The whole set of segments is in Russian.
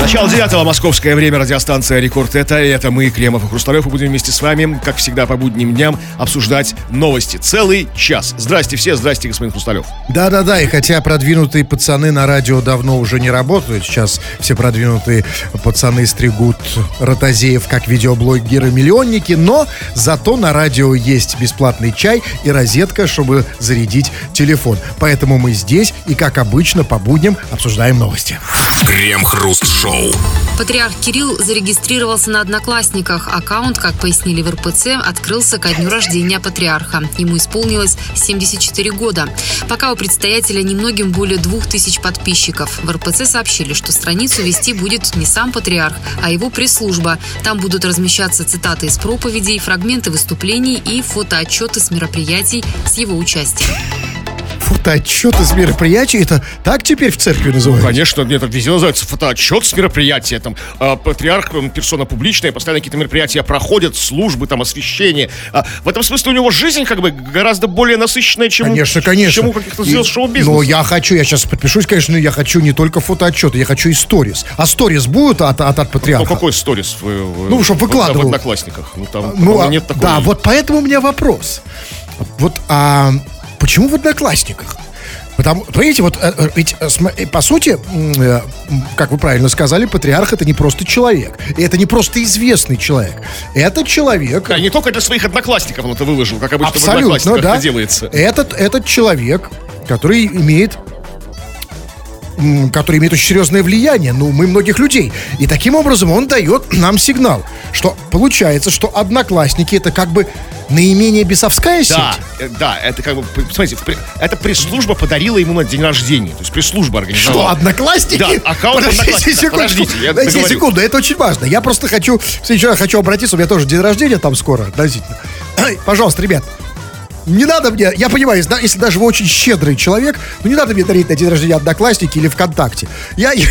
Начало девятого московское время, радиостанция «Рекорд» это, и это мы, Кремов и Хрусталев, и будем вместе с вами, как всегда, по будним дням обсуждать новости. Целый час. Здрасте все, здрасте, господин Хрусталев. Да-да-да, и хотя продвинутые пацаны на радио давно уже не работают, сейчас все продвинутые пацаны стригут ротозеев как видеоблогеры-миллионники, но зато на радио есть бесплатный чай и розетка, чтобы зарядить телефон. Поэтому мы здесь и, как обычно, по будням обсуждаем новости. Крем-хруст-шоу. Патриарх Кирилл зарегистрировался на Одноклассниках. Аккаунт, как пояснили в РПЦ, открылся ко дню рождения патриарха. Ему исполнилось 74 года. Пока у предстоятеля немногим более двух тысяч подписчиков. В РПЦ сообщили, что страницу вести будет не сам патриарх, а его пресс-служба. Там будут размещаться цитаты из проповедей, фрагменты выступлений и фотоотчеты с мероприятий с его участием фотоотчет из мероприятий. Это так теперь в церкви называют? Конечно, нет, это везде называется фотоотчет с мероприятия. Там э, патриарх, он персона публичная, постоянно какие-то мероприятия проходят, службы, там, освещение. А, в этом смысле у него жизнь как бы гораздо более насыщенная, чем, конечно, конечно. чем у каких-то звезд шоу-бизнеса. Но я хочу, я сейчас подпишусь, конечно, но я хочу не только фотоотчеты, я хочу и сторис. А сторис будут от, от, от патриарха? Ну, какой сторис? Ну, чтобы выкладывал. В, Одноклассниках. Ну, там, ну, а, нет такой... Да, вот поэтому у меня вопрос. Вот, а почему в Одноклассниках? Потому, понимаете, вот э, э, ведь э, по сути, как вы правильно сказали, патриарх это не просто человек. И это не просто известный человек. Это человек... Да, не только для своих одноклассников он это выложил, как обычно Абсолютно, в да. это делается. Этот, этот человек, который имеет который имеет очень серьезное влияние, ну, мы многих людей. И таким образом он дает нам сигнал, что получается, что одноклассники это как бы наименее бесовская сеть? Да, э, да, это как бы, смотрите, это пресс-служба подарила ему на день рождения. То есть пресс-служба организовала. Что, одноклассники? Да, аккаунт Подождите секунду, подождите, я Подождите секунду, это очень важно. Я просто хочу, сейчас хочу обратиться, у меня тоже день рождения там скоро, относительно. Пожалуйста, ребят, не надо мне, я понимаю, если даже вы очень щедрый человек, ну не надо мне дарить на день рождения Одноклассники или ВКонтакте. Я, я,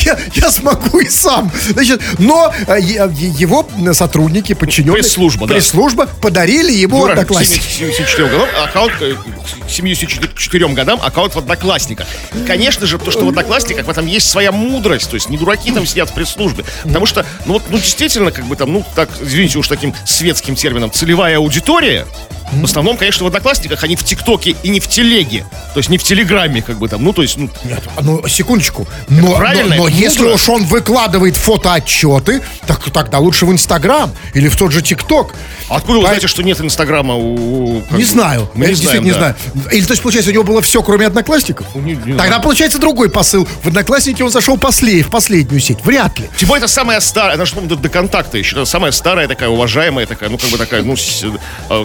я, я смогу и сам. Значит, но э, его сотрудники, подчиненные... Пресс-служба, да. Пресс-служба подарили ему Юра, Одноклассники. 74 годам аккаунт, к 74 годам аккаунт в Одноклассниках. Конечно же, то, что в Одноклассниках в этом есть своя мудрость, то есть не дураки там сидят в пресс-службе. Потому что, ну вот, ну действительно, как бы там, ну так, извините уж таким светским термином, целевая аудитория, в основном, конечно, в Одноклассниках, они в ТикТоке и не в Телеге. То есть не в Телеграме, как бы там. Ну, то есть, ну... Нет, ну, секундочку. Но, правильно, но, но если уж он выкладывает фотоотчеты, так тогда лучше в Инстаграм или в тот же ТикТок. А откуда вы знаете, что нет Инстаграма у... Не знаю. Мы не знаем, не да. знаю. Или, то есть, получается, у него было все, кроме Одноклассников? Ну, не, не Тогда, знаю. получается, другой посыл. В Одноклассники он зашел послед, в последнюю сеть. Вряд ли. Тем более, это самая старая, это что до, до контакта еще. Это самая старая такая, уважаемая такая, ну, как бы такая, ну, э,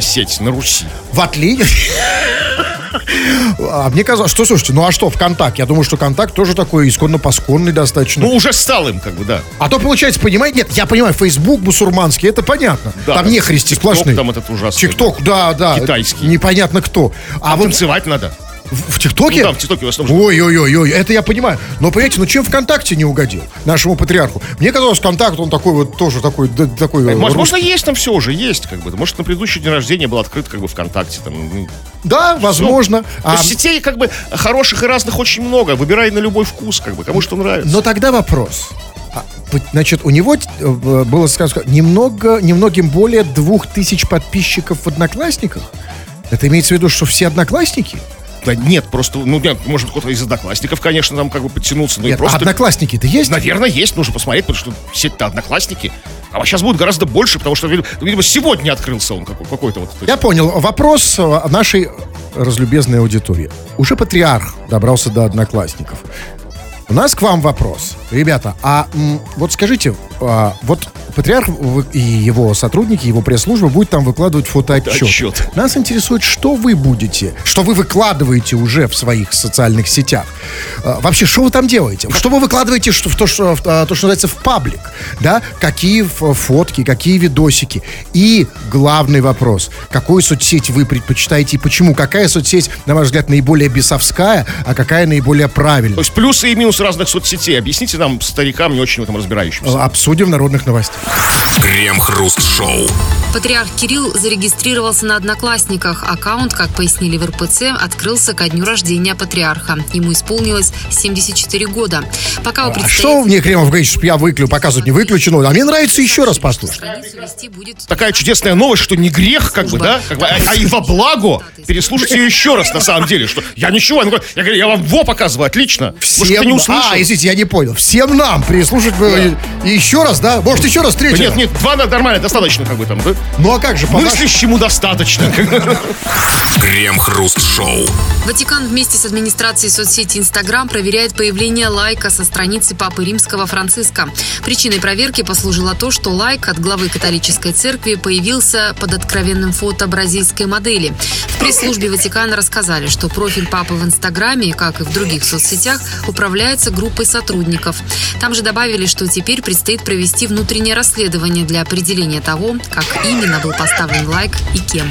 социальная сеть на Руси. В отличие... А мне казалось, что, слушайте, ну а что, ВКонтакт? Я думаю, что ВКонтакт тоже такой исконно-посконный достаточно. Ну, уже стал им, как бы, да. А то, получается, понимаете, нет, я понимаю, Фейсбук мусульманский, это понятно. Да, там не христи сплошные. там этот ужасный. ТикТок, да, да. Китайский. Непонятно кто. А, а вот... танцевать надо. В, ТикТоке? Ну, да, в ТикТоке в основном. Ой-ой-ой, это я понимаю. Но, понимаете, ну чем ВКонтакте не угодил нашему патриарху? Мне казалось, ВКонтакт, он такой вот тоже такой... такой Возможно, русский. есть там все уже, есть как бы. Может, на предыдущий день рождения был открыт как бы ВКонтакте. Там, ну, да, возможно. А... сетей как бы хороших и разных очень много. Выбирай на любой вкус, как бы, кому что нравится. Но тогда вопрос. А, значит, у него э, было сказано, немного, немногим более двух тысяч подписчиков в Одноклассниках. Это имеется в виду, что все одноклассники? Да нет, просто, ну, нет, может, кто-то из одноклассников, конечно, там как бы подтянулся. Но нет, и просто... а одноклассники-то есть? Наверное, есть. Нужно посмотреть, потому что сеть-то одноклассники. А сейчас будет гораздо больше, потому что, видимо, сегодня открылся он какой-то вот. Я понял. Вопрос э, нашей разлюбезной аудитории. Уже патриарх добрался до одноклассников. У нас к вам вопрос. Ребята, а вот скажите, а, вот патриарх и его сотрудники, его пресс-служба будет там выкладывать фотоотчет. Отчет. Нас интересует, что вы будете, что вы выкладываете уже в своих социальных сетях. А, вообще, что вы там делаете? Что вы выкладываете что, в то, что, в, то, что называется, в паблик? Да? Какие фотки, какие видосики? И главный вопрос, какую соцсеть вы предпочитаете и почему? Какая соцсеть, на ваш взгляд, наиболее бесовская, а какая наиболее правильная? То есть плюсы и минусы разных соцсетей. Объясните нам, старикам, не очень в этом разбирающимся. Обсудим в народных новостях. Крем-хруст-шоу. Патриарх Кирилл зарегистрировался на Одноклассниках. Аккаунт, как пояснили в РПЦ, открылся ко дню рождения патриарха. Ему исполнилось 74 года. Пока у А что мне Кремов говорит, что я выключу, показывать не выключено? А мне нравится еще раз послушать. Такая чудесная новость, что не грех, как бы, да? Как бы, а, а и во благо переслушать ее еще раз, на самом деле. Что я ничего, я говорю, я вам во показываю, отлично. Может, ты не услышал? а, извините, я не понял. Всем нам переслушать э, и еще раз, да? Может, еще раз, Да третий Нет, нет, два нормально, достаточно, как бы там, да? Ну, а как же, по Мыслящему достаточно. Крем-хруст-шоу. Ватикан вместе с администрацией соцсети Инстаграм проверяет появление лайка со страницы Папы Римского Франциска. Причиной проверки послужило то, что лайк от главы католической церкви появился под откровенным фото бразильской модели. В пресс-службе Ватикана рассказали, что профиль Папы в Инстаграме, как и в других соцсетях, управляется группой сотрудников. Там же добавили, что теперь предстоит провести внутреннее расследование для определения того, как именно был поставлен лайк и кем.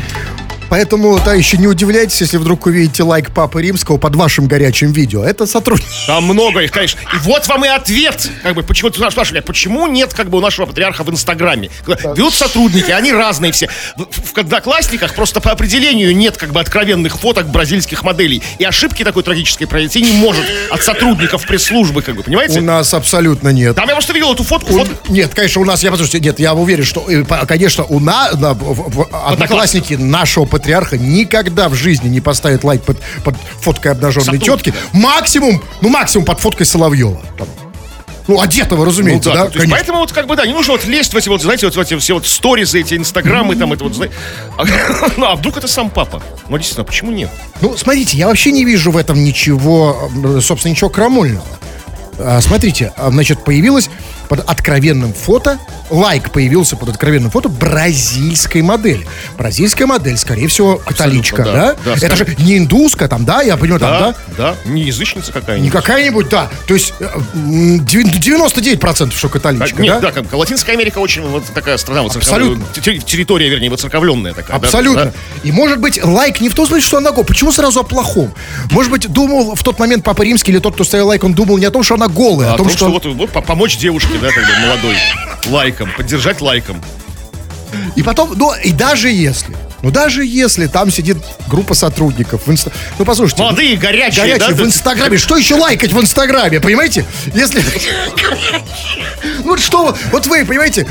Поэтому, да, еще не удивляйтесь, если вдруг увидите лайк Папы Римского под вашим горячим видео. Это сотрудник. Там много их, конечно. И вот вам и ответ. Как бы, почему ты спрашивали, а почему нет как бы у нашего патриарха в Инстаграме? Берут сотрудники, они разные все. В, в Одноклассниках просто по определению нет как бы откровенных фоток бразильских моделей. И ошибки такой трагической произойти не может от сотрудников пресс-службы, как бы, У понимаете? нас абсолютно нет. Там я просто видел эту фотку. У- Нет, конечно, у нас, я послушайте, нет, я уверен, что, э, конечно, у нас, одноклассники нашего патриарха никогда в жизни не поставят лайк под, под фоткой обнаженной Сотрудника. тетки. Максимум, ну максимум под фоткой Соловьева. Ну, одетого, Ну разумеется, да, да, то есть поэтому вот как бы да, не нужно вот лезть в эти вот, знаете, вот в эти все вот сторизы, эти инстаграмы, там это вот, знаете. А, ну, а вдруг это сам папа? Ну, действительно, почему нет? Ну, смотрите, я вообще не вижу в этом ничего, собственно, ничего крамольного. А, Смотрите, а, значит, появилось под откровенным фото, лайк появился под откровенным фото бразильской модели. Бразильская модель, скорее всего, католичка, да. да? Да, Это же не индуска там, да? Я понимаю, там, да? да, не язычница Не какая-нибудь. какая-нибудь, да. То есть э, м, девя- 99% что католичка, Так, нет, да? да, как Латинская Америка очень вот такая страна, вот Абсолютно. территория, вернее, воцерковленная такая. да, Абсолютно. да. И может быть лайк не в том смысле, что она голая. Почему сразу о плохом? Может быть, думал в тот момент Папа Римский или тот, кто ставил лайк, он думал не о том, что она голая, А а о том, что... вот, вот по- помочь девушке, да, как бы молодой, лайком, поддержать лайком. И потом, ну, и даже если, ну, даже если там сидит группа сотрудников в инста... Ну, послушайте. Молодые, горячие, Горячие да, в Инстаграме. Что еще лайкать в Инстаграме, понимаете? Если... Ну, что, вот вы, понимаете,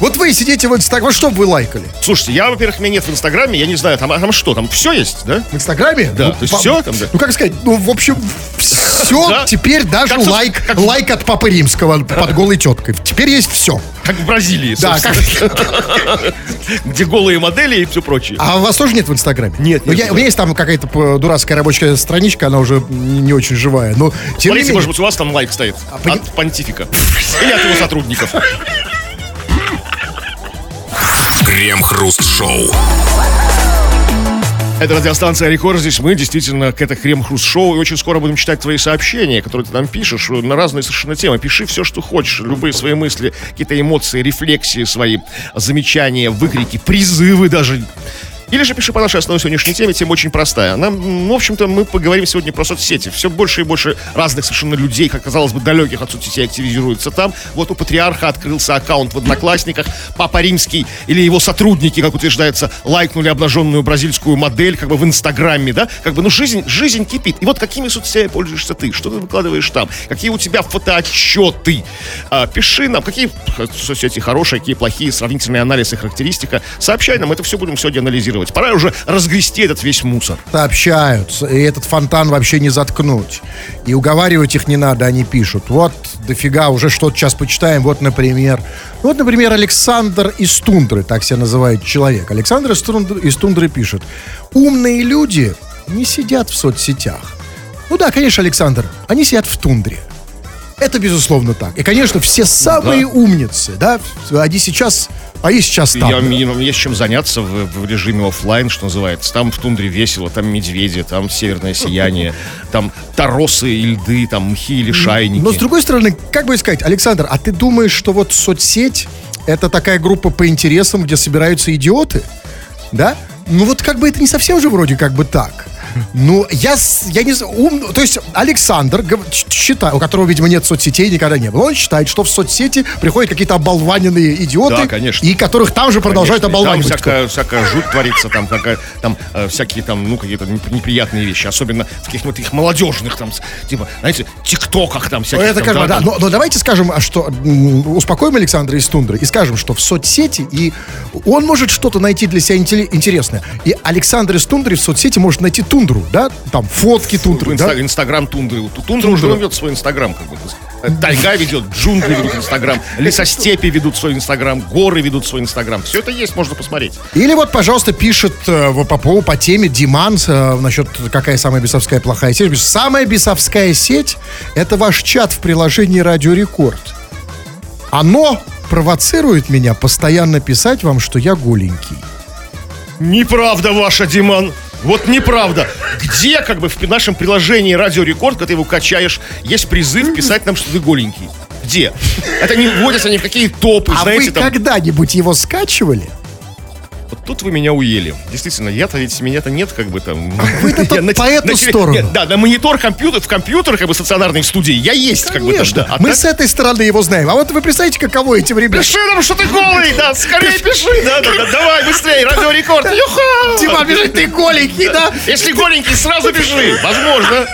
вот вы сидите в Инстаграме, вот что бы вы лайкали? Слушайте, я, во-первых, меня нет в Инстаграме, я не знаю, там, а там что, там все есть, да? В Инстаграме? Да, Ну, то есть по- всё там, да? Ну, как сказать, ну, в общем, все, Да. теперь даже Как лайк, как- лайк от Папы Римского под голой теткой. Теперь есть все. Как в Бразилии, Да, как... где голые модели и все прочее. А у вас тоже нет в Инстаграме? Нет, Ну, нет, я- нет. У меня есть там какая-то дурацкая рабочая страничка, она уже не очень живая. Но, тем Смотрите, менее... может быть, у вас там лайк стоит поним- от понтифика. Или от его сотрудников. Крем-хруст-шоу. Это радиостанция Рекорд. Здесь мы действительно к это Крем Хруст Шоу. И очень скоро будем читать твои сообщения, которые ты нам пишешь на разные совершенно темы. Пиши все, что хочешь. Любые свои мысли, какие-то эмоции, рефлексии свои, замечания, выкрики, призывы даже. Или же пиши по нашей основной сегодняшней теме, тема очень простая. Нам, в общем-то, мы поговорим сегодня про соцсети. Все больше и больше разных совершенно людей, как казалось бы, далеких от соцсетей активизируются там. Вот у патриарха открылся аккаунт в Одноклассниках. Папа Римский или его сотрудники, как утверждается, лайкнули обнаженную бразильскую модель как бы в Инстаграме, да? Как бы, ну, жизнь, жизнь кипит. И вот какими соцсетями пользуешься ты? Что ты выкладываешь там? Какие у тебя фотоотчеты? А, пиши нам, какие соцсети хорошие, какие плохие, сравнительный анализ и характеристика. Сообщай нам, это все будем сегодня анализировать. Пора уже разгрести этот весь мусор. сообщают, и этот фонтан вообще не заткнуть. И уговаривать их не надо, они пишут. Вот, дофига, уже что-то сейчас почитаем. Вот, например, ну, вот, например, Александр из Тундры, так себя называет человек. Александр из Тундры, из Тундры пишет. Умные люди не сидят в соцсетях. Ну да, конечно, Александр, они сидят в тундре. Это безусловно так. И, конечно, все самые умницы, да, они сейчас, они сейчас там. Я, мне есть чем заняться в, в режиме оффлайн, что называется. Там в тундре весело, там медведи, там северное сияние, там торосы и льды, там мхи или шайники. Но с другой стороны, как бы сказать, Александр, а ты думаешь, что вот соцсеть это такая группа по интересам, где собираются идиоты? Да? Ну вот как бы это не совсем же вроде как бы так. Ну, я, я не знаю, ум, то есть Александр считает, у которого, видимо, нет соцсетей, никогда не было, он считает, что в соцсети приходят какие-то оболваненные идиоты, Да, конечно. и которых там же продолжают Конечно, оболванивать. Там всякая, всякая жуть творится, там, какая, там э, всякие там, ну, какие-то неп- неприятные вещи, особенно в каких-то таких молодежных, там, типа, знаете, тиктоках там всяких. Это там, как бы, да. там. Но, но давайте скажем, а что успокоим Александра из Тундры и скажем, что в соцсети и он может что-то найти для себя интересное. И Александр из Тундры в соцсети может найти тундру, да? Там фотки тундры, да? инста- Инстаграм тундры. Тундра уже ведет свой инстаграм, как бы. Тайга ведет, джунгли ведут инстаграм, лесостепи ведут свой инстаграм, горы ведут свой инстаграм. Все это есть, можно посмотреть. Или вот, пожалуйста, пишет э, по, поводу- по теме Диман э, насчет какая самая бесовская плохая сеть. Самая бесовская сеть – это ваш чат в приложении Радио Рекорд. Оно провоцирует меня постоянно писать вам, что я голенький. Неправда ваша, Диман. Вот неправда. Где, как бы, в нашем приложении Радио Рекорд, когда ты его качаешь, есть призыв писать нам, что ты голенький? Где? Это не вводятся ни в какие топы, А знаете, вы там. когда-нибудь его скачивали? Вот тут вы меня уели. Действительно, я-то ведь меня-то нет, как бы там. вы-то Я по эту теле- сторону. Нет, да, на монитор компьютер, в компьютер, как бы стационарной в студии, я есть, как бы там. Конечно. да. А Мы так- с этой стороны его знаем. А вот вы представляете, каково этим ребятам? Пиши нам, что ты голый, да, скорее пиши, да, да, да, давай, быстрее, радиорекорд, юха! Дима, бежит, ты голенький, да? Если голенький, сразу пиши, возможно.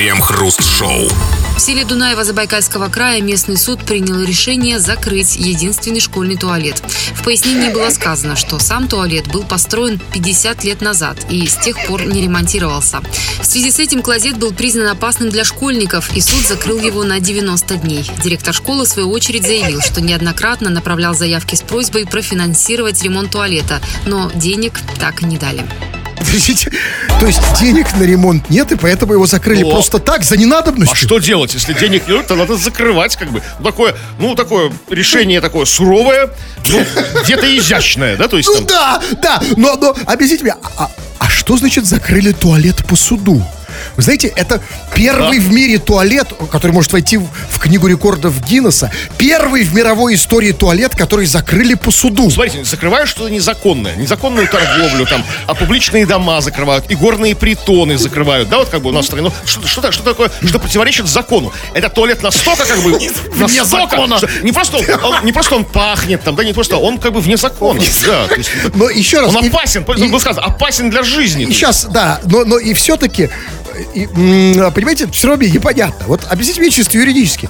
Крем-хруст-шоу. В селе Дунаева Забайкальского края местный суд принял решение закрыть единственный школьный туалет. В пояснении было сказано, что сам туалет был построен 50 лет назад и с тех пор не ремонтировался. В связи с этим клозет был признан опасным для школьников, и суд закрыл его на 90 дней. Директор школы, в свою очередь, заявил, что неоднократно направлял заявки с просьбой профинансировать ремонт туалета, но денег так и не дали. Подождите, То есть денег на ремонт нет, и поэтому его закрыли О. просто так, за ненадобностью? А что делать, если денег нет, то надо закрывать, как бы. Такое, ну, такое решение такое суровое, ну, где-то изящное, да, то есть Ну там... да, да, но, но объясните мне, а, а что значит закрыли туалет по суду? Вы знаете, это первый в мире туалет, который может войти в, в книгу рекордов Гиннесса, первый в мировой истории туалет, который закрыли по суду. Смотрите, закрывают что-то незаконное, незаконную торговлю, там, а публичные дома закрывают, и горные притоны закрывают, да, вот как бы у нас в стране, ну, что, что, что такое, что противоречит закону? Это туалет настолько, как бы, Вне настолько, закона. что не просто он, он- не просто он пахнет, там, да, не просто, он как бы вне закона, да, есть Но еще раз... он опасен, и- было сказано, опасен для жизни. И сейчас, да, но, но и все-таки, понимаете, все равно мне непонятно. Вот объясните мне чисто юридически.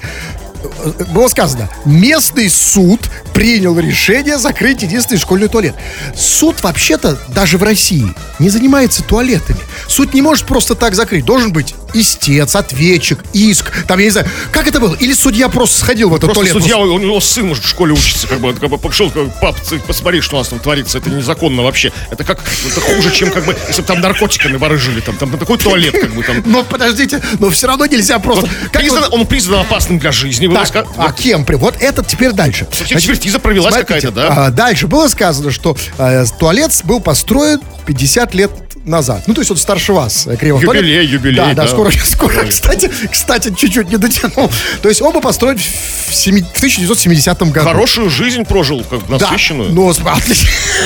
Было сказано, местный суд принял решение закрыть единственный школьный туалет. Суд вообще-то даже в России не занимается туалетами. Суд не может просто так закрыть. Должен быть истец, ответчик, иск. Там, я не знаю, как это было? Или судья просто сходил в этот Просто туалет? судья, у него сын, может, в школе учится, как бы, как бы пошел, как бы, пап, ты посмотри, что у нас там творится, это незаконно вообще. Это как, это хуже, чем, как бы, если бы там наркотиками барыжили, там, там такой туалет, как бы, там. Но подождите, но все равно нельзя просто... Как Признан- вот- он признан опасным для жизни, Так, сказано. а кем? при- Вот этот теперь дальше. Экспертиза провелась какая-то, да? а, дальше было сказано, что э, туалет был построен 50 лет назад. Ну, то есть он старше вас, э, Кремов. Юбилей, юбилей, Да, да, да. скоро, скоро. Кстати, кстати, чуть-чуть не дотянул. То есть был построен в, семи- в 1970 году. Хорошую жизнь прожил, как бы, Да, насыщенную. но смотри,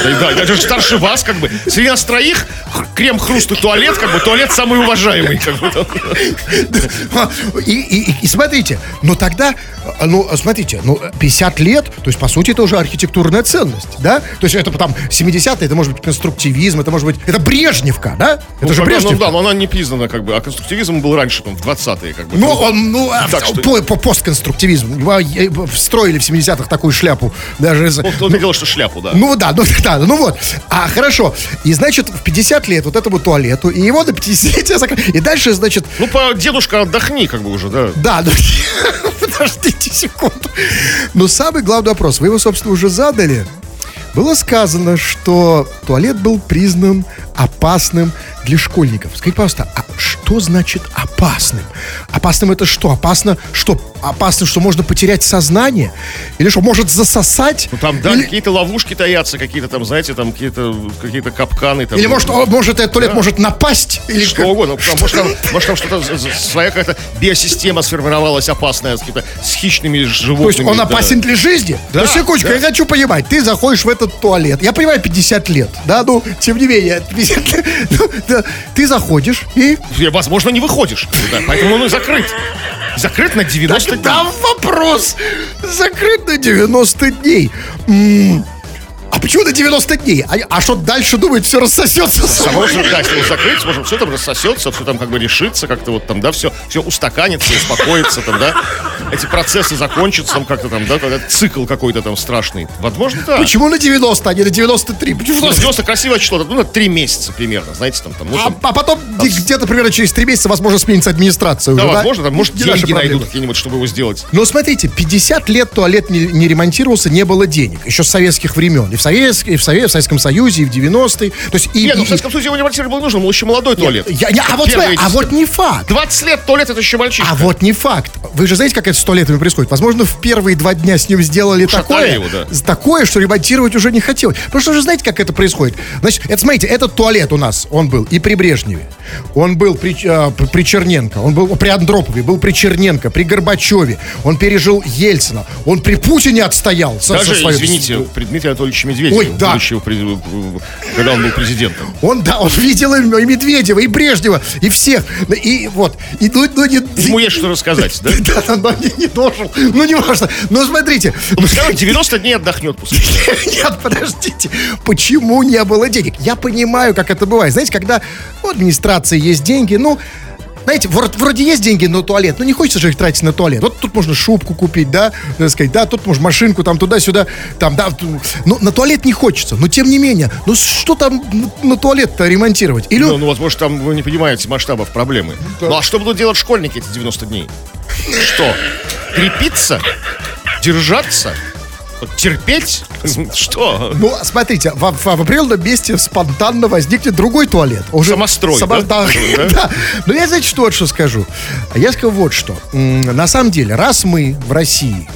Да, да, я же старше вас, как бы. Среди нас троих крем, хруст и туалет, как бы, туалет самый уважаемый, как бы. и, и- и- смотрите, но тогда, э, ну, смотрите, ну, 50 лет, то есть, по сути, это уже архитектурная ценность, да? То есть, это там 70-е, это может быть конструктивизм, это может быть, это Брежневка, да? Это же Ну, Брежневка. Ну, да, но она не признана, как бы, а конструктивизм был раньше, там, в 20-е, как бы. Ну, он, ну, а, Так что- по, по постконструктивизм. Его, э, Встроили в 70-х такую шляпу. Даже Он, он видел, что шляпу, да. Ну да, ну да, ну вот. А, хорошо. И, значит, в 50 лет вот этому туалету, и его до 50 закрыли. И дальше, значит, Ну, по дедушка, отдохни, как бы уже, да. да, ну, подождите секунду. Но самый главный вопрос, вы его, собственно, уже задали. Было сказано, что туалет был признан опасным для школьников. Скажите, пожалуйста, а что значит опасным? опасным. Это что? Опасно, что? Опасно, что можно потерять сознание? Или что, может засосать? Ну там, да, Или, какие-то ловушки таятся, какие-то там, знаете, там какие-то какие капканы. Там, или может, о, может этот туалет может напасть? Или Что угодно. Там, может, там, может, там что-то своя какая-то биосистема сформировалась опасная с, какими-то- с хищными животными. То есть он да. опасен для жизни? Да, ну, секундочку, да. я хочу понимать. Ты заходишь в этот туалет. Я понимаю, 50 лет, да, ну, тем не менее, 50 лет. Ну. Ты заходишь и... Возможно, не выходишь. Поэтому он и закрыт. Закрыт на 90 дней. Там вопрос. Закрыт на 90 дней. Почему на 90 дней? А, а что дальше думает, все рассосется Само же, да, если закрыть, может, все там рассосется, все там как бы решится, как-то вот там, да, все, все устаканится, успокоится, там, да, эти процессы закончатся, там как-то там, да, когда цикл какой-то там страшный. Возможно, да. Почему на 90, а не на 93? Почему? Ну, 90 красивое число, ну, на 3 месяца примерно, знаете, там, там, ну, А, там, а потом где- где-то примерно через 3 месяца, возможно, сменится администрация. да, уже, возможно, там, может, Не деньги найдут какие-нибудь, чтобы его сделать. Но смотрите, 50 лет туалет не, не ремонтировался, не было денег. Еще с советских времен. И в, Совет, и в, Совет- в Советском Союзе, и в 90-е. То есть и, Нет, ну, в Советском Союзе его не ремонтировать было нужно, был еще молодой туалет. я- я- а, вот, смотри, а 10 вот не факт. 20 лет туалет, это еще мальчишка. А вот не факт. Вы же знаете, как это с туалетами происходит? Возможно, в первые два дня с ним сделали такое, его, да. такое, что ремонтировать уже не хотелось. Потому что вы же знаете, как это происходит. Значит, это, смотрите, этот туалет у нас, он был и при Брежневе, он был при, э, при Черненко, он был при Андропове, был при Черненко, при Горбачеве, он пережил Ельцина, он при Путине отстоял. со- Даже, со своей- извините, при Дмитрия Анатольевича Медведева, Ой, да. будущего когда он был президентом. Он, да, он видел и Медведева, и Брежнева, и всех. И вот. И, ну, ну, не, Ему есть что рассказать, да? Да, но не, не должен. Ну, не важно. Но смотрите. Ну, скажем, 90 дней отдохнет после. Нет, подождите. Почему не было денег? Я понимаю, как это бывает. Знаете, когда у администрации есть деньги, ну, знаете, вроде, вроде есть деньги на туалет, но не хочется же их тратить на туалет. Вот тут можно шубку купить, да, так сказать, да, тут можно машинку там туда-сюда, там, да, но на туалет не хочется. Но тем не менее, ну что там на, туалет-то ремонтировать? Или Ну, ну, возможно, там вы не понимаете масштабов проблемы. Ну, а что будут делать школьники эти 90 дней? Что? Крепиться? Держаться? Терпеть? Что? Ну, смотрите, в, в, в определенном месте спонтанно возникнет другой туалет. Уже Самострой, Само- да? да? Да? Но я, знаете, что, вот что скажу? Я скажу вот что. На самом деле, раз мы в России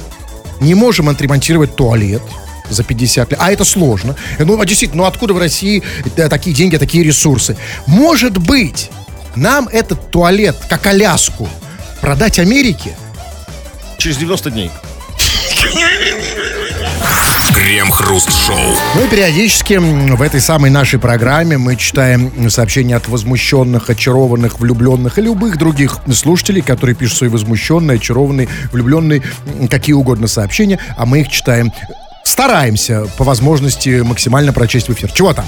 не можем отремонтировать туалет, за 50 лет. А это сложно. Ну, а действительно, ну откуда в России э, такие деньги, такие ресурсы? Может быть, нам этот туалет, как Аляску, продать Америке? Через 90 дней. Крем-хруст-шоу. Ну и периодически в этой самой нашей программе мы читаем сообщения от возмущенных, очарованных, влюбленных и любых других слушателей, которые пишут свои возмущенные, очарованные, влюбленные, какие угодно сообщения, а мы их читаем. Стараемся по возможности максимально прочесть в эфир. Чего там?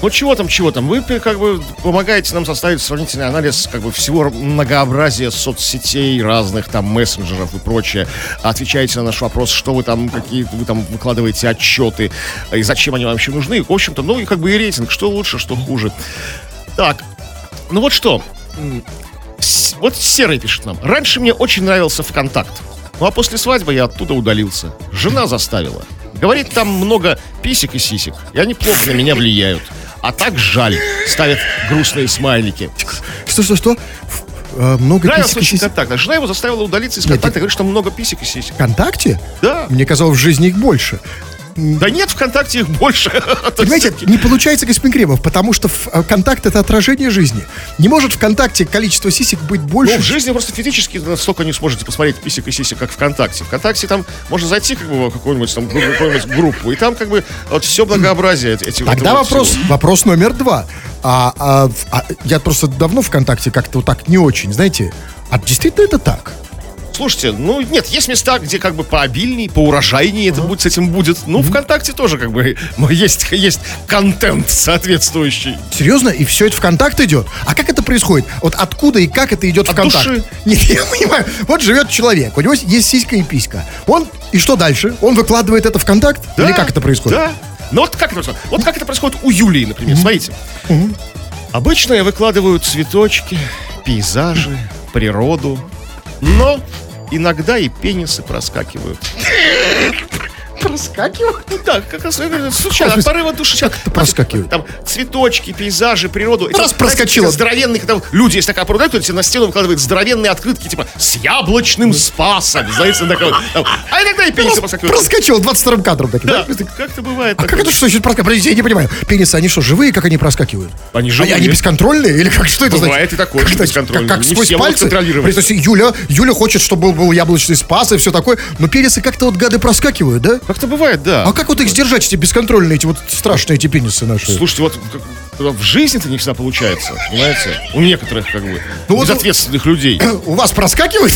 Ну, чего там, чего там? Вы как бы помогаете нам составить сравнительный анализ как бы всего многообразия соцсетей, разных там мессенджеров и прочее. Отвечаете на наш вопрос, что вы там, какие вы там выкладываете отчеты, и зачем они вам вообще нужны. В общем-то, ну и как бы и рейтинг, что лучше, что хуже. Так, ну вот что. Вот Серый пишет нам. Раньше мне очень нравился ВКонтакт. Ну а после свадьбы я оттуда удалился. Жена заставила. Говорит, там много писек и сисек, и они плохо на меня влияют. А так жаль. Ставят грустные смайлики. Что, что, что? Ф- э, много Нравился писек и сисек. контакт. Жена его заставила удалиться из Нет, контакта. ты- Говорит, что много писек и сисек. ВКонтакте? Да. Мне казалось, в жизни их больше. Да нет, ВКонтакте их больше. Понимаете, не получается, господин Кремов, потому что в- э, это отражение жизни. Не может ВКонтакте количество сисек быть больше. Ну, в жизни просто физически настолько не сможете посмотреть писек и сисек, как ВКонтакте. ВКонтакте там можно зайти как бы в какую-нибудь там какую-нибудь группу, и там как бы вот все многообразие эти- этих Тогда вопрос, всего. вопрос номер два. А, а а я просто давно ВКонтакте как-то вот так не очень, знаете. А действительно это так? Слушайте, ну нет, есть места, где как бы пообильнее, поурожайнее это будет, с этим будет. Ну, ВКонтакте тоже как бы есть, есть контент соответствующий. Серьезно? И все это ВКонтакт идет? А как это происходит? Вот откуда и как это идет От ВКонтакт? души. Нет, я понимаю. Вот живет человек, у него есть сиська и писька. Он, и что дальше? Он выкладывает это ВКонтакт? Да, Или как это происходит? Да. Ну вот как это происходит? Вот как это происходит у Юлии, например. Смотрите. Обычно я выкладываю цветочки, пейзажи, природу, но иногда и пенисы проскакивают. Проскакивают? Ну да, как раз случайно, от порыва души. Как это проскакивает? Там цветочки, пейзажи, природу. Раз Эти, проскочило. знаете, Здоровенные, когда люди, есть такая порода, кто на стену выкладывает здоровенные открытки, типа, с яблочным спасом, знаете, такой. там. А иногда и пенисы проскакивают. Проскочил 22 кадром таким, Да, да? как-то бывает. А как такое. это что значит проскакивать? Подождите, я не понимаю. Пенисы, они что, живые, как они проскакивают? Они живые. Они бесконтрольные? Или как, что это Бывает значит? и такое, Как это, бесконтрольные. Как, как Не сквозь пальцы? То есть Юля, Юля хочет, чтобы был, был яблочный спас и все такое, но пенисы как-то вот гады проскакивают, да? Как-то бывает, да. А как вот их сдержать, эти бесконтрольные, эти вот страшные эти пенисы наши? Слушайте, вот в жизни-то не всегда получается, понимаете? У некоторых, как бы, Ну вот- безответственных людей. У вас проскакивает?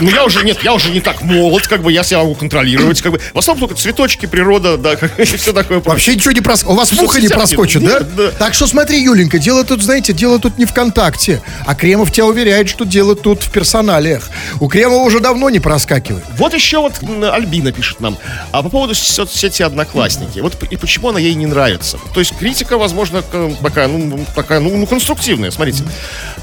Ну, я уже, нет, я уже не так молод, как бы, я себя могу контролировать, как бы. В основном только цветочки, природа, да, и все такое. Вообще ничего не проскочит. У вас муха не проскочит, да? да. Так что смотри, Юленька, дело тут, знаете, дело тут не ВКонтакте. А Кремов тебя уверяет, что дело тут в персоналиях. У Кремова уже давно не проскакивает. Вот еще вот Альбина пишет нам. А по поводу соцсети Одноклассники. Вот и почему она ей не нравится. То есть критика, возможно, такая, ну, такая, ну, ну, конструктивная. Смотрите.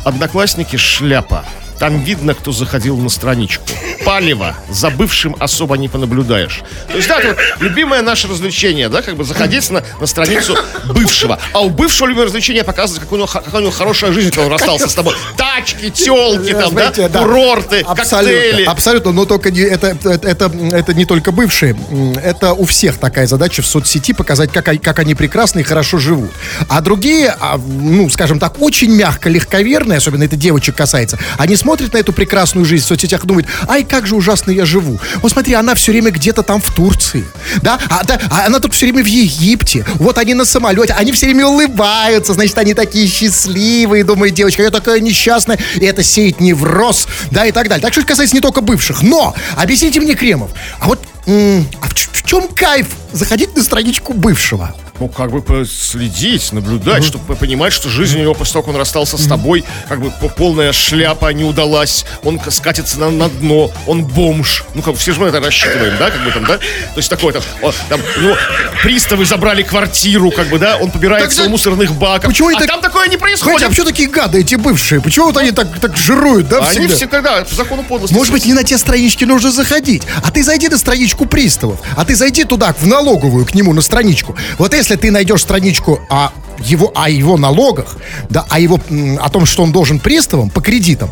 Одноклассники шляпа. Там видно, кто заходил на страничку. Палево. За бывшим особо не понаблюдаешь. То есть, да, это вот любимое наше развлечение, да, как бы заходить на, на страницу бывшего. А у бывшего любимое развлечение показывать, как у него, какая у него хорошая жизнь, когда он расстался с тобой. Тачки, телки, там, да, Знаете, да. курорты, Абсолютно, коктейли. абсолютно, но только не, это, это, это, это не только бывшие. Это у всех такая задача в соцсети показать, как, они- как они прекрасно и хорошо живут. А другие, а, ну, скажем так, очень мягко, легковерные, особенно это девочек касается, они смотрят на эту прекрасную жизнь в соцсетях и думают, ай, как же ужасно я живу. Вот смотри, она все время где-то там в Турции, да, а, да, а она тут все время в Египте, вот они на самолете, они все время улыбаются, значит, они такие счастливые, думают, девочка, я такая несчастная, и это сеет невроз, да, и так далее. Так что это касается не только бывших, но, объясните мне, Кремов, а вот а в, в чем кайф заходить на страничку бывшего? Ну, как бы следить, наблюдать, чтобы понимать, что жизнь у него после того, как он расстался с тобой, как бы по- полная шляпа не удалась, он скатится на, на дно, он бомж. Ну, как бы все же мы это рассчитываем, да, как бы там, да? То есть такое там, о, там у него приставы забрали квартиру, как бы, да, он побирается Так, у мусорных баков. почему они а так- там такое не Хотя, происходит. а почему такие гады, эти бывшие? Почему вот они так, так жируют, да, Они всегда? всегда, да, по закону подлости. Может быть, не на те странички нужно заходить. А ты зайди на страничку приставов. А ты зайди туда, в налоговую, к нему на страничку. Вот если ты найдешь страничку о его, о его налогах, да, о его, о том, что он должен приставам по кредитам,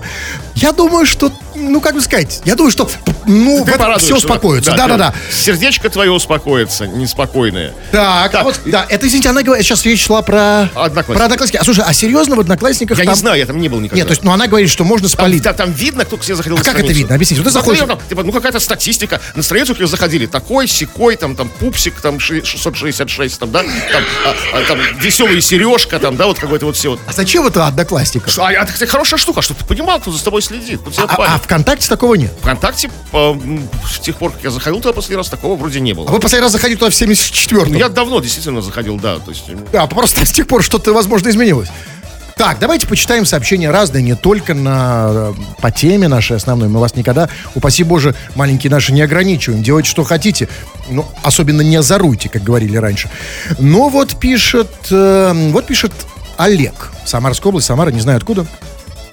я думаю, что, ну, как бы сказать, я думаю, что, ну, Ты в этом порадуешься, да. все успокоится. Да-да-да. Сердечко твое успокоится, неспокойное. Так, Так. вот, да, это, извините, она говорит, сейчас речь шла про... Одноклассники. Про одноклассники. А слушай, а серьезно в одноклассниках Я там... не знаю, я там не был никогда. Нет, то есть, ну, она говорит, что можно Там, спалить. да, там видно, кто к тебе заходил А на как это видно? Объясните. Вот ты заходишь- там, типа, ну какая-то статистика. На страницу к тебе заходили такой, секой, там, там, пупсик, там, ши- 666, там, да, там, а, а, там, веселый сережка, там, да, вот какой-то вот все вот. А зачем это одноклассников? А, а, это хорошая штука, что ты понимал, кто за тобой следит, А, а палит. ВКонтакте такого нет. Вконтакте м, с тех пор, как я заходил туда последний раз, такого вроде не было. А вы последний раз заходили туда в 74-м. Ну, я давно действительно заходил, да, то есть... Да, просто с тех пор что-то, возможно, изменилось. Так, давайте почитаем сообщения разные, не только на, э, по теме нашей основной. Мы вас никогда, упаси боже, маленькие наши, не ограничиваем. Делайте, что хотите. Ну, особенно не озоруйте, как говорили раньше. Но вот пишет, э, вот пишет Олег. Самарская область, Самара, не знаю откуда.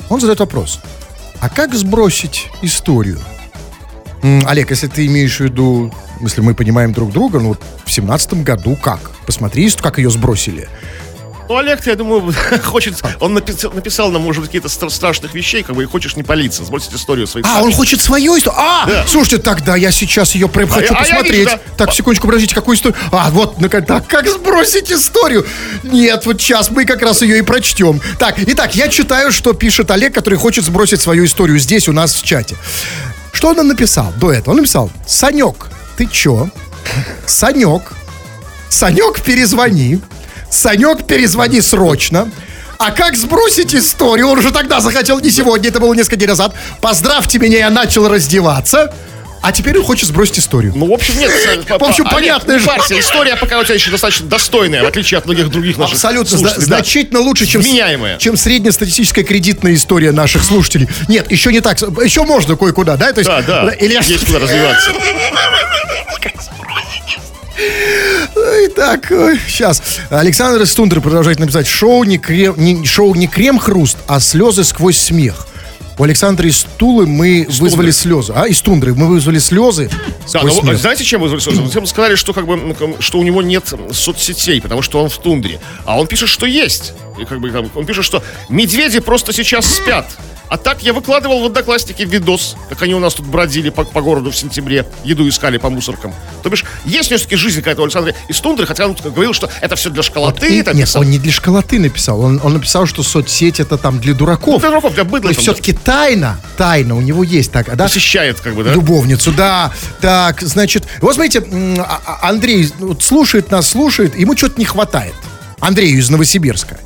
Он задает вопрос. А как сбросить историю? Олег, если ты имеешь в виду, если мы понимаем друг друга, ну вот в семнадцатом году как? Посмотри, как ее сбросили. Ну, Олег, я думаю, хочет... Он написал, написал нам, может быть, какие-то стра- страшных вещей, как бы, и хочешь не палиться, сбросить историю своих А, он хочет свою историю. А, слушайте, тогда я сейчас ее прям хочу я- а я посмотреть. вижу, да. Так, секундочку, подождите, какую историю? А, вот, наконец, так, как сбросить историю? Нет, вот сейчас мы как раз ее и прочтем. Так, итак, я читаю, что пишет Олег, который хочет сбросить свою историю здесь у нас в чате. Что он написал до этого? Он написал, Санек, ты чё? Санек, Санек, перезвони. Санек, перезвони срочно. А как сбросить историю? Он уже тогда захотел, не сегодня, это было несколько дней назад. Поздравьте меня, я начал раздеваться. А теперь он хочет сбросить историю. Ну, в общем, нет. В общем, понятно не же. парься, история пока у тебя еще достаточно достойная, в отличие от многих других наших Абсолютно зна-. Да. значительно лучше, чем, Вменяемая. чем среднестатистическая кредитная история наших слушателей. Нет, еще не так. Еще можно кое-куда, да? То есть, Да, да, Или я- есть куда развиваться. Итак, сейчас. Александр из Тундры продолжает написать. Шоу не, крем, не, шоу не крем-хруст, а слезы сквозь смех. У Александра из Тулы мы вызвали слезы. А, из Тундры мы вызвали слезы. Да, сквозь ну, знаете, чем вызвали слезы? Всем сказали, что как бы ну, что у него нет соцсетей, потому что он в тундре. А он пишет, что есть. И как бы он пишет, что медведи просто сейчас спят. А так я выкладывал в Одноклассники видос, как они у нас тут бродили по, по городу в сентябре, еду искали по мусоркам. То бишь, есть все-таки жизнь какая-то у Александра из тундры, хотя он говорил, что это все для школоты. И- там, нет, писал. он не для школоты написал. Он, он написал, что соцсеть это там для дураков. Для дураков, для То быдла. там, все-таки тайна, тайна у него есть так, да? Посещает, как бы, да? Любовницу, да. Так, значит, вот смотрите, а- а- Андрей вот слушает нас, слушает, ему что-то не хватает. Андрею из Новосибирска,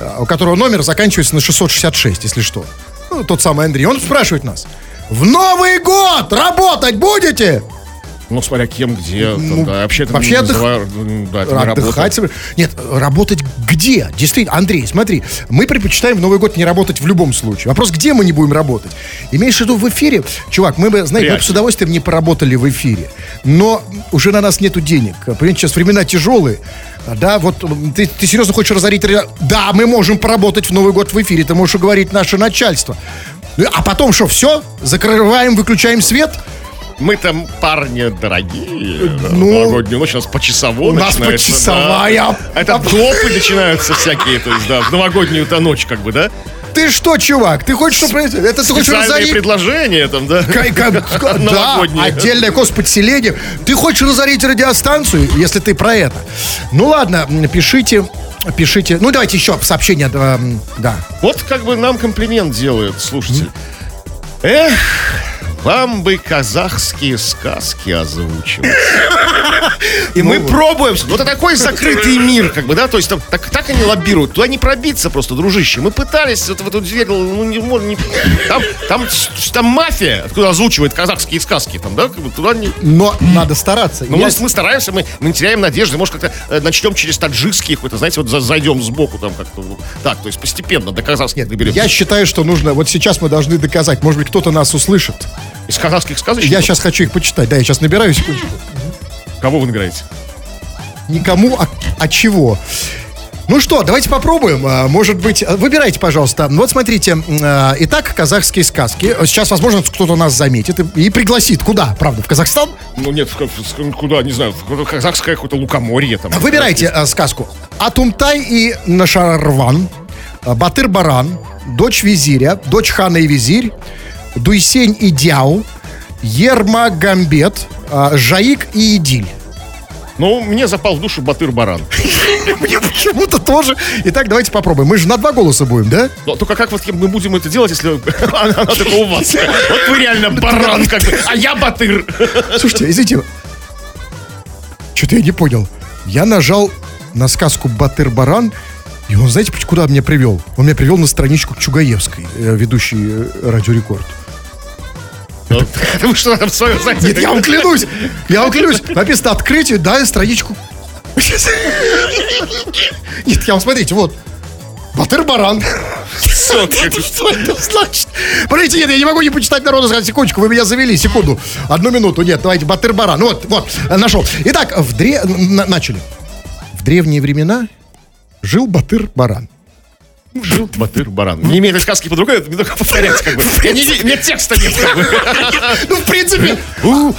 э, у которого номер заканчивается на 666, если что. Ну, тот самый Андрей. Он спрашивает нас. В Новый год работать будете? Ну, смотря кем, где. Ну, да, вообще это вообще не отдых- называю, да, это не Отдыхать. работа. Нет, работать где? Действительно, Андрей, смотри, мы предпочитаем в Новый год не работать в любом случае. Вопрос, где мы не будем работать? Имеешь в виду в эфире? Чувак, мы бы, знаете, мы бы с удовольствием не поработали в эфире. Но уже на нас нету денег. Понимаете, сейчас времена тяжелые. Да, вот ты, ты серьезно хочешь разорить... Да, мы можем поработать в Новый год в эфире. Ты можешь уговорить наше начальство. Ну, А потом что, все? Закрываем, выключаем свет? Мы там парни дорогие. Ну, новогоднюю ночь у нас почасово у нас почасовая. да. Это допы начинаются всякие, то есть, да, в новогоднюю-то ночь, как бы, да? Ты что, чувак? Ты хочешь, чтобы... Это ты хочешь разорить... предложения там, да? Кай- ка- Да, отдельное господселение. Ты хочешь разорить радиостанцию, если ты про это? Ну ладно, пишите, пишите. Ну давайте еще сообщение, да, м, да. Вот как бы нам комплимент делает слушатель. Эх, вам бы казахские сказки озвучивать. И мы пробуем. Вот это такой закрытый мир, как бы, да, то есть там так, так они лоббируют. Туда не пробиться просто, дружище. Мы пытались вот в эту дверь, ну, не, мож- не- там, там, там мафия, откуда озвучивает казахские сказки, там, да, как бы туда не... Но надо стараться. Ну, Я- мы, мы стараемся, мы, мы теряем надежды. Может, как-то э, начнем через таджикский какой-то, знаете, вот за- зайдем сбоку там как-то. Так, то есть постепенно до казахских доберемся. я считаю, что нужно, вот сейчас мы должны доказать, может быть, кто-то нас услышит. Из казахских сказочек? Я сейчас хочу их почитать, да, я сейчас набираю секундочку. Кого вы набираете? Никому, а, а чего? Ну что, давайте попробуем. А, Может быть, а, выбирайте, пожалуйста. Вот смотрите, а, итак, казахские сказки. Сейчас, возможно, кто-то нас заметит и, и пригласит. Куда, правда, в Казахстан? Ну нет, в, в- в- куда, не знаю, в казахское какое-то лукоморье там. Выбирайте а, сказку. Атумтай и Нашарван, а, Батыр-Баран, Дочь Визиря, Дочь Хана и Визирь, Дуйсень и Дяу, Ермагамбет, а, Жаик и Идиль. Ну, мне запал в душу Батыр-Баран. Мне почему-то тоже. Итак, давайте попробуем. Мы же на два голоса будем, да? Но только как вот мы будем это делать, если она, только у вас? Вот вы реально баран, как бы, а я Батыр. Слушайте, извините. Что-то я не понял. Я нажал на сказку Батыр-Баран, и он, знаете, куда меня привел? Он меня привел на страничку Чугаевской, э, ведущей э, Радио Рекорд. Вы что там свое знаете? Нет, я вам клянусь, я вам клянусь. Написано открытие, да, страничку. Нет, я вам, смотрите, вот. Батыр-баран. Что это значит? Подождите, нет, я не могу не почитать народу, сказать, секундочку, вы меня завели, секунду. Одну минуту, нет, давайте, батыр-баран. Ну Вот, вот, нашел. Итак, в дре... на- начали. В древние времена жил батыр-баран. Жил Батыр-Баран. Не имея этой сказки под рукой, мне только повторять, как бы. Я не, у меня текста нет, как бы. Ну, в принципе.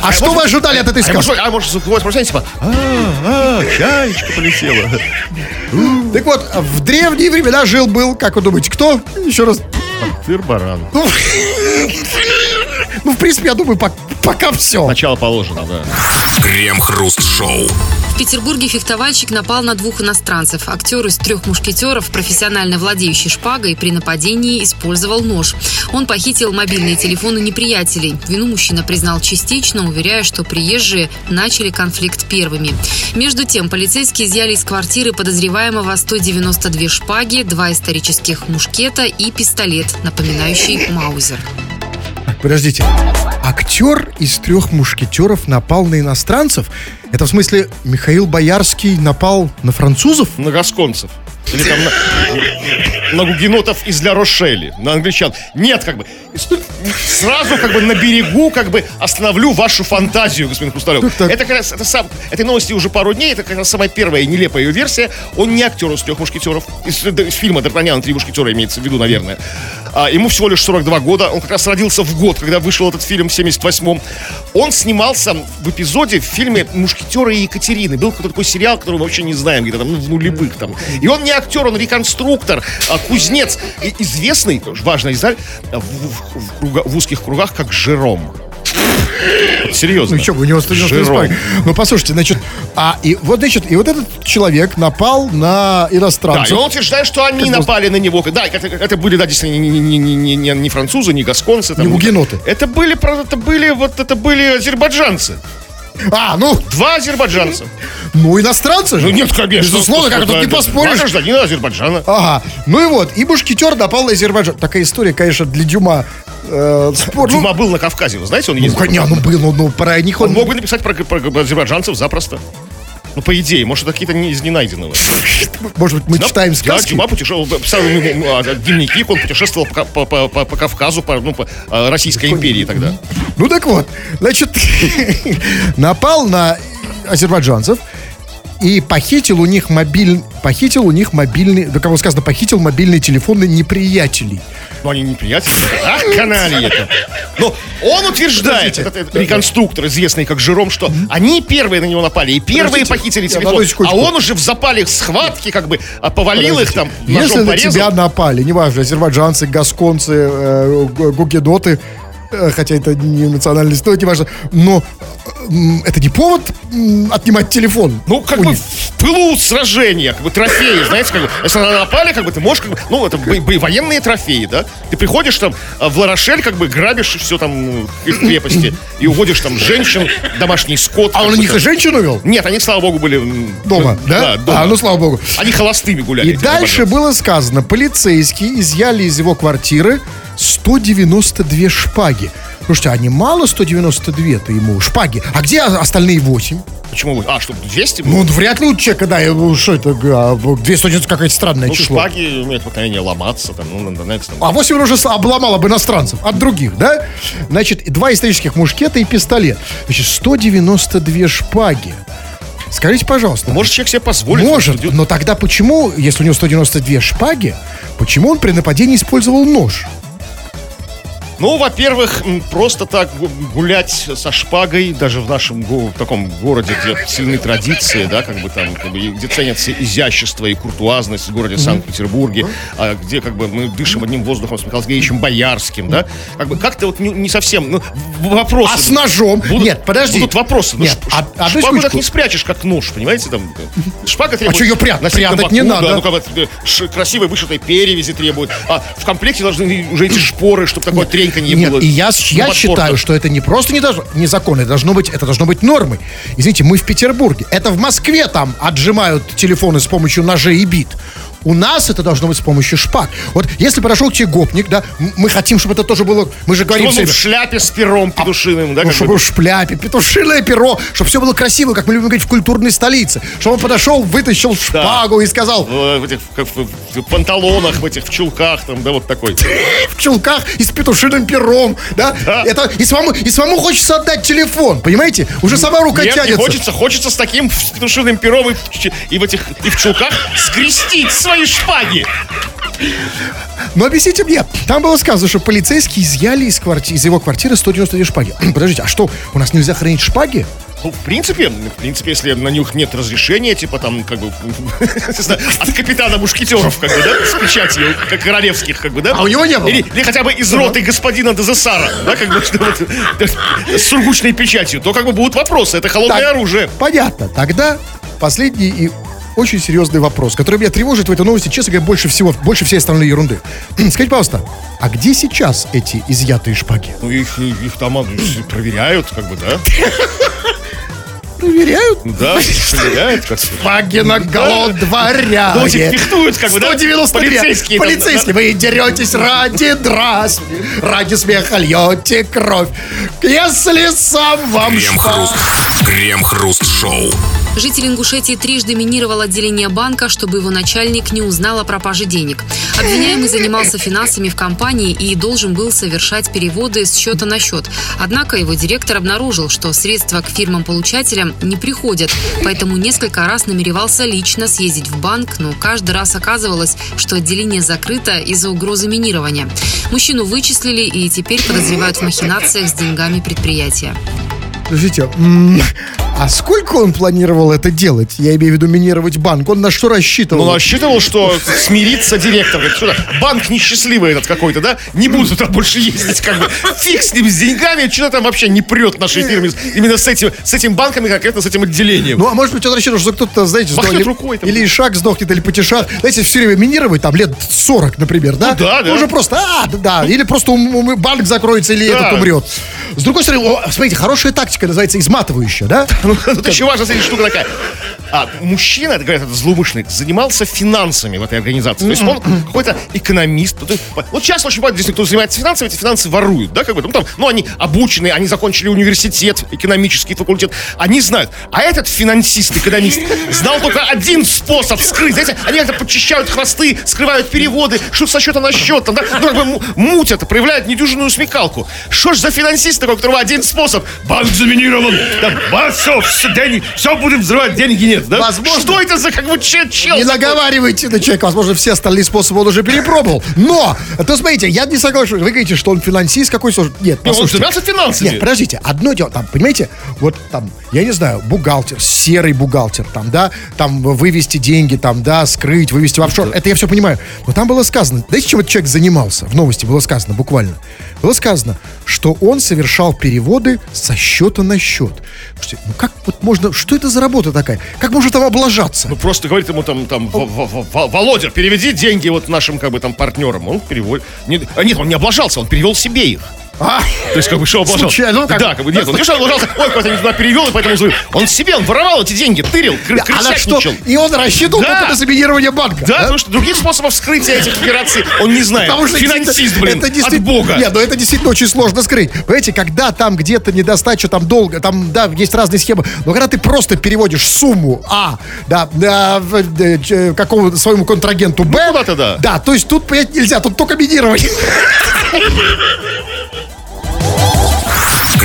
А что вы ожидали от этой А может, сказки? а может, звуковое сопровождение, типа, а, а, чаечка полетела. Так вот, в древние времена жил-был, как вы думаете, кто? Еще раз. Батыр-Баран. Ну, ну, в принципе, я думаю, пок- пока все. Начало положено, да. Крем-хруст-шоу. В Петербурге фехтовальщик напал на двух иностранцев. Актер из трех мушкетеров, профессионально владеющий шпагой, при нападении использовал нож. Он похитил мобильные телефоны неприятелей. Вину мужчина признал частично, уверяя, что приезжие начали конфликт первыми. Между тем, полицейские изъяли из квартиры подозреваемого 192 шпаги, два исторических мушкета и пистолет, напоминающий маузер. Подождите. Актер из трех мушкетеров напал на иностранцев? Это в смысле Михаил Боярский напал на французов? На гасконцев. Или там на, на гугенотов из Ля Рошели, на англичан. Нет, как бы. Сразу как бы на берегу как бы остановлю вашу фантазию, господин Хрусталев. Это как раз, это сам, этой новости уже пару дней, это как раз самая первая нелепая ее версия. Он не актер из трех мушкетеров. Из, из фильма Д'Артаньян «Три мушкетера» имеется в виду, наверное. а, ему всего лишь 42 года, он как раз родился в год, когда вышел этот фильм в 78-м. Он снимался в эпизоде в фильме «Мушкетеры и Екатерины». Был какой-то такой сериал, который мы вообще не знаем, где-то там ну, в нулевых там. И он не актер, он реконструктор, а, кузнец, известный, важная деталь, в, круга- в узких кругах, как Жером. Серьезно. Ну что, у него 190 Жером. спальни. Ну, послушайте, значит, а и вот, значит, и вот этот человек напал на Да, иностранцев. и он утверждает, что они Это напали на него. Да, это, это были, да, действительно, не, не, не, не, не, французы, не гасконцы. там, Не гугеноты. Это были, это были, вот это были азербайджанцы. А, ну, Два азербайджанца. ну, иностранцы же. Ну нет, конечно. Безусловно, как тут не поспоришь. гражданина Азербайджана. Ага, ну и вот, и мушкетер напал на Азербайджан. Такая история, конечно, для Дюма э, спор. Ну, Дюма был на Кавказе, вы знаете, он ну, ездил. ну, был, ну, ну, про них Он он... мог бы написать про, про азербайджанцев запросто. Ну, по идее, может, это какие-то не из ненайденного. Может быть, мы Да, читаем Да, сказки? Дюма путешествовал, писал ему, а, дневники, он путешествовал по, по- по- по- по Кавказу, по, ну, по а, Российской империи тогда. Ну так вот, значит, напал на азербайджанцев и похитил у них мобиль, похитил у них мобильный, да кого сказано, похитил мобильные телефоны неприятелей. Ну, они не приятели. Ах, канали это. Но он утверждает, этот, реконструктор, известный как Жером, что они первые на него напали, и первые похитили телефон. А он уже в запале схватки, как бы, а, повалил их там, Если на тебя напали, неважно, азербайджанцы, гасконцы, э, гу- гугеноты, э, хотя это не национальность, но неважно, но э, это не повод отнимать телефон. Ну, как бы них. в пылу сражения, как бы трофеи, знаете, как бы, если на напали, как бы ты можешь, как бы, ну, это бо- бо- военные трофеи, да? Ты приходишь там а, в Ларошель, как бы грабишь все там ну, в крепости и уводишь там женщин, домашний скот. А он у них и женщину вел? Нет, они, слава богу, были... Дома, ну, да? дома. А, ну слава богу. Они холостыми гуляли. И дальше было сказано, полицейские изъяли из его квартиры 192 шпаги. Слушайте, а не мало 192-то ему шпаги? А где остальные 8? Почему? А, что, 200 было? Ну, вряд ли у человека, да, ну, что это, а, 290 какое-то странное Ну, число. шпаги имеют обыкновение ломаться, там, ну, на- знаете, там. А 8 он уже обломал об иностранцев, от других, да? Значит, два исторических мушкета и пистолет. Значит, 192 шпаги. Скажите, пожалуйста. Может, человек себе позволит. Может, но тогда почему, если у него 192 шпаги, почему он при нападении использовал нож? Ну, во-первых, просто так гу- гулять со шпагой, даже в нашем го- таком городе, где сильны традиции, да, как бы там, как бы, где ценятся изящество и куртуазность в городе Санкт-Петербурге, а где как бы мы дышим одним воздухом с Михаилом Боярским, да, как бы как-то вот не, не совсем, ну, в- вопросы. А с ножом? Будут, Нет, подожди. Будут вопросы. Ну, Нет, ш- а- одну шпагу так не спрячешь, как нож, понимаете? Там, шпага требует... чё её прятать? носить на Прятать не боку, надо. Да, ну, как бы, красивой вышитой перевязи требует. А в комплекте должны уже эти шпоры, чтобы такое треньканье Нет, было. и я, я считаю, что это не просто не должно, незаконно, это должно быть, это должно быть нормой. Извините, мы в Петербурге. Это в Москве там отжимают телефоны с помощью ножей и бит. У нас это должно быть с помощью шпаг. Вот если подошел к тебе гопник, да, мы хотим, чтобы это тоже было, мы же говорим все в шляпе с пером петушиным, да? Ну, как чтобы бы. в шляпе, петушиное перо, чтобы все было красиво, как мы любим говорить, в культурной столице. Чтобы он подошел, вытащил шпагу и сказал В, в этих в, в- в панталонах, в этих в чулках, там, да, вот такой. в чулках и с петушиным пером, да? Да. Это, и, самому, и самому хочется отдать телефон, понимаете? Уже сама рука Нет, не тянется. хочется, хочется с таким петушиным пером и, в ч- и в этих и в чулках скрестить свои шпаги. Но объясните мне, там было сказано, что полицейские изъяли из, кварти- из его квартиры 192 шпаги. Подождите, а что, у нас нельзя хранить шпаги? Ну, в принципе, в принципе, если на них нет разрешения, типа там, как бы, от капитана мушкетеров, как бы, да, с печатью, как королевских, как бы, да? А у него не было? Или, или хотя бы из роты господина Дезессара, да, как бы, вот, с сургучной печатью, то как бы будут вопросы, это холодное Так, оружие. Понятно. Тогда последний и очень серьезный вопрос, который меня тревожит в этой новости, честно говоря, больше всего, больше всей остальной ерунды. Скажите, пожалуйста, а где сейчас эти изъятые шпаги? Ну, их, их там а, проверяют, как бы, да? Проверяют? Да, проверяют. как бы. Шпаги на голодворяге. Ну, фехтуют, как бы, да? 192. Полицейские там, Полицейские, вы деретесь ради драс, ради смеха льете кровь. Если сам вам. Крем-хруст. Крем-хруст шоу. Житель Ингушетии трижды минировал отделение банка, чтобы его начальник не узнал о пропаже денег. Обвиняемый занимался финансами в компании и должен был совершать переводы с счета на счет. Однако его директор обнаружил, что средства к фирмам-получателям не приходят, поэтому несколько раз намеревался лично съездить в банк, но каждый раз оказывалось, что отделение закрыто из-за угрозы минирования. Мужчину вычислили и теперь подозревают в махинациях с деньгами предприятия. Подождите, а сколько он планировал это делать? Я имею в виду минировать банк. Он на что рассчитывал? Ну, рассчитывал, что смирится директор. Говорит, что банк несчастливый этот какой-то, да? Не буду туда больше ездить, как бы. Фиг с ним, с деньгами. Что-то там вообще не прет в нашей фирме. Именно с этим, с этим банком и конкретно с этим отделением. Ну, а может быть, он рассчитывал, что кто-то, знаете, Махнет сдохнет. рукой там. или шаг сдохнет, или потешат. Знаете, все время минировать, там, лет 40, например, да? Ну да, да. Уже просто, а, да, да. Или просто банк закроется, или Да. этот умрет. С другой стороны, о, смотрите, хорошая тактика, называется изматывающая, да? Ну, Тут еще важная смотрите, штука такая. А мужчина, это говорят, это злоумышленник, занимался финансами в этой организации. То есть он какой-то экономист. Вот сейчас очень понятно, если кто занимается финансами, эти финансы воруют, да, как бы. Ну, там, ну, они обученные, они закончили университет, экономический факультет. Они знают. А этот финансист, экономист, знал только один способ скрыть. Знаете, они как-то подчищают хвосты, скрывают переводы, что со счета на счет, там, да, ну, как бы му- мутят, проявляют недюжинную смекалку. Что ж за финансист такой, у которого один способ? Банк заминирован, все, все, деньги, все будем взрывать, деньги нет, да? Возможно. Что это за как бы че- чел? Не наговаривайте на человека, возможно, все остальные способы он уже перепробовал. Но, то смотрите, я не согласен. Вы говорите, что он финансист какой служит. Нет, Не, он послушайте. занимался финансами. Нет, подождите, одно дело, там, понимаете, вот там, я не знаю, бухгалтер, серый бухгалтер, там, да, там вывести деньги, там, да, скрыть, вывести в офшор, это я все понимаю. Но там было сказано, знаете, чем этот человек занимался? В новости было сказано, буквально. Было сказано, что он совершал переводы со счета на счет. Слушайте, ну как вот можно, что это за работа такая? Как можно там облажаться? Ну, просто говорит ему там, там, «В- В- В- Володя, переведи деньги вот нашим, как бы, там, партнерам. Он переводит. Не- а нет, он не облажался, он перевел себе их. А, То есть, как бы, что облажался? Случайно, ну, как- Да, как бы, нет, он что облажался, ой, куда-то не туда перевел, и поэтому звоню. Он себе, он воровал эти деньги, тырил, кры- а на что? крысятничал. И он рассчитывал Да. только на заминирование банка. Да, потому что других способов скрытия этих операций он не знает. Потому что Финансист, блин, это от бога. Нет, но это действительно очень сложно скрыть. Понимаете, когда там где-то недостача, там долго, там, да, есть разные схемы. Но когда ты просто переводишь сумму А, да, да, э, ч- какому своему контрагенту Б. Ну, куда-то да. Да, то есть тут, понять нельзя, тут только минировать.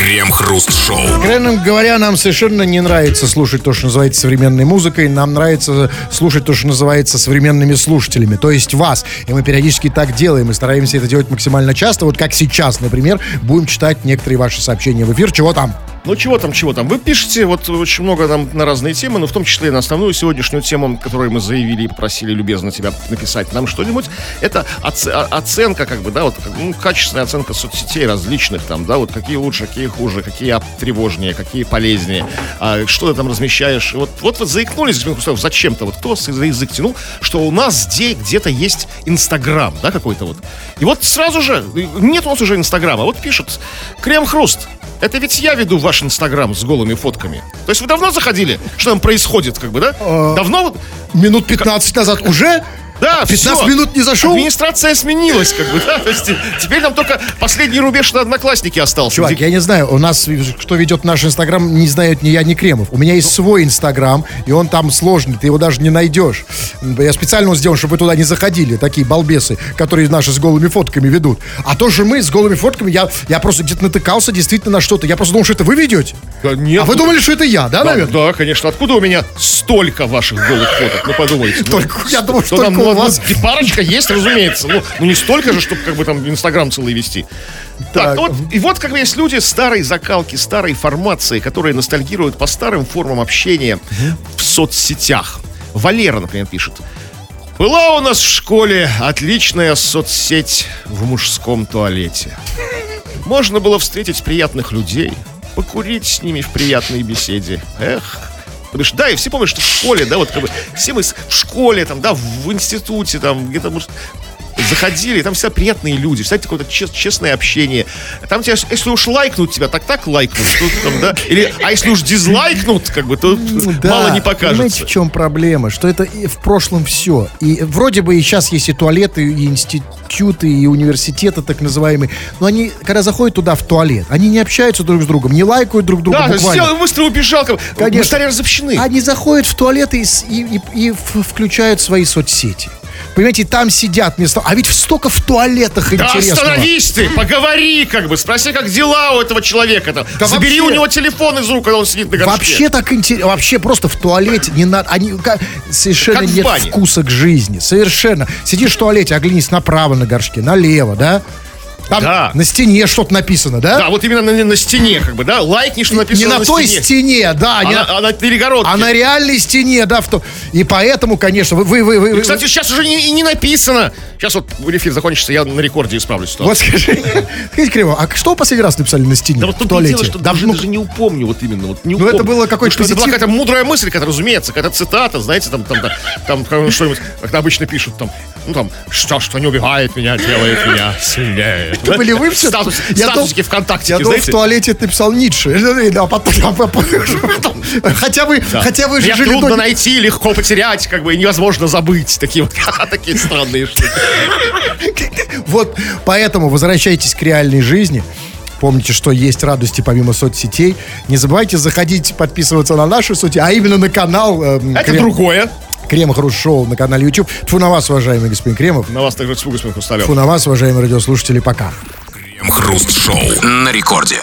Крем-хруст-шоу. Откровенно говоря, нам совершенно не нравится слушать то, что называется современной музыкой. Нам нравится слушать то, что называется современными слушателями, то есть вас. И мы периодически так делаем. Мы стараемся это делать максимально часто. Вот как сейчас, например, будем читать некоторые ваши сообщения в эфир. Чего там? Ну чего там, чего там. Вы пишете вот очень много нам на разные темы, но в том числе и на основную сегодняшнюю тему, которую мы заявили и просили любезно тебя написать нам что-нибудь. Это оце- о- оценка, как бы, да, вот ну, качественная оценка соцсетей различных там, да, вот какие лучше, какие хуже, какие тревожнее, какие полезнее, а, что ты там размещаешь. Вот, вот, вот заикнулись, Густав, зачем-то, вот кто за язык тянул, что у нас где, где-то есть Инстаграм, да, какой-то вот. И вот сразу же, нет у нас уже Инстаграма, вот пишут, Крем-хруст, это ведь я веду ваш Инстаграм с голыми фотками. То есть вы давно заходили? Что там происходит, как бы, да? Давно? вот? Минут 15 назад уже? Да, 15 всё. минут не зашел? Администрация сменилась, как бы, да? То есть теперь нам только последний рубеж на одноклассники остался. Чувак, Где- я не знаю, у нас, кто ведет наш инстаграм, не знают ни я, ни Кремов. У меня есть свой инстаграм, и он там сложный, ты его даже не найдешь. Я специально сделал, чтобы вы туда не заходили, такие балбесы, которые наши с голыми фотками ведут. А то же мы с голыми фотками, я, я просто где-то натыкался действительно на что-то. Я просто думал, что это вы ведете. Да нет, а вы ну, думали, что это я, да, Да, наверное? да, конечно. Откуда у меня столько ваших голых фоток? Ну, подумайте. Ну, Только- я думал, что только ну, вас. ну, парочка есть, разумеется. Ну, ну, не столько же, чтобы как бы там Инстаграм целый вести. Так, Так. ну вот, и вот как бы есть люди старой закалки, старой формации, которые ностальгируют по старым формам общения в соцсетях. Валера, например, пишет. Была у нас в школе отличная соцсеть в мужском туалете. Можно было встретить приятных людей, покурить с ними в приятной беседе. Эх, Потому что, да, и все помнят, что в школе, да, вот как бы все мы в школе, там, да, в институте, там, где-то, может, заходили, там всегда приятные люди, всегда какое-то чес- честное общение. Там тебя, если уж лайкнут тебя, так так лайкнут. что там, да? Или, а если уж дизлайкнут, как бы, то Да, мало не Понимаете, покажется. в чем проблема? Что это и в прошлом все. И вроде бы и сейчас есть и туалеты, и институты, и университеты так называемые. Но они, когда заходят туда в туалет, они не общаются друг с другом, не лайкают друг друга Да, буквально. сделал, быстро убежал. Как... Конечно. Быстрее разобщены. Они заходят в туалет и, и- и- и включают свои соцсети. Понимаете, там сидят вместо... А ведь столько в туалетах Да интересного. остановись ты, поговори, как бы, спроси, как дела у этого человека там. Да Забери вообще- у него телефон из рук, когда он сидит на горшке. Вообще так интересно. Вообще просто в туалете не надо. Они ка- совершенно Как нет вкуса к жизни. Совершенно. Сидишь в туалете, оглянись направо на горшке, налево, да? Там Да. на стене что-то написано, да? Да, вот именно на, на стене, как бы, да, лайкни, что не написано на, той стене. стене, да, а, не на, на- а на перегородке. а на реальной стене, да, в то. И поэтому, конечно, вы, вы, вы, вы- Кстати, сейчас уже не, и не написано. Сейчас вот эфир закончится, я на рекорде исправлю ситуацию. вот скажи, скажите, Криво, а что последний раз написали на стене Да вот тут и дело, что Да, даже, ну, даже не упомню, вот именно. Вот не Ну, это было какой-то что это была какая-то мудрая мысль, какая-то, разумеется, какая-то цитата, знаете, там, там, там, там что-нибудь, как обычно пишут, там, ну, там, что, что не убивает меня, делает меня сильнее. Это были вы все? Статус, статусики ВКонтакте, Я думал, в туалете это написал Ницше. Да, потом- Хотя Да. хотя Меня жили трудно найти, легко потерять, как бы, невозможно забыть. Такие вот, такие странные штуки. Вот поэтому возвращайтесь к реальной жизни. Помните, что есть радости помимо соцсетей. Не забывайте заходить, подписываться на наши соцсети, а именно на канал эм, Это Крем- другое. Крем Хруст Шоу на канале YouTube. Фу на вас, уважаемый господин Кремов. На вас также с господин Хрусталев. Фу на вас, уважаемые радиослушатели. Пока. Крем-хруст-шоу на рекорде.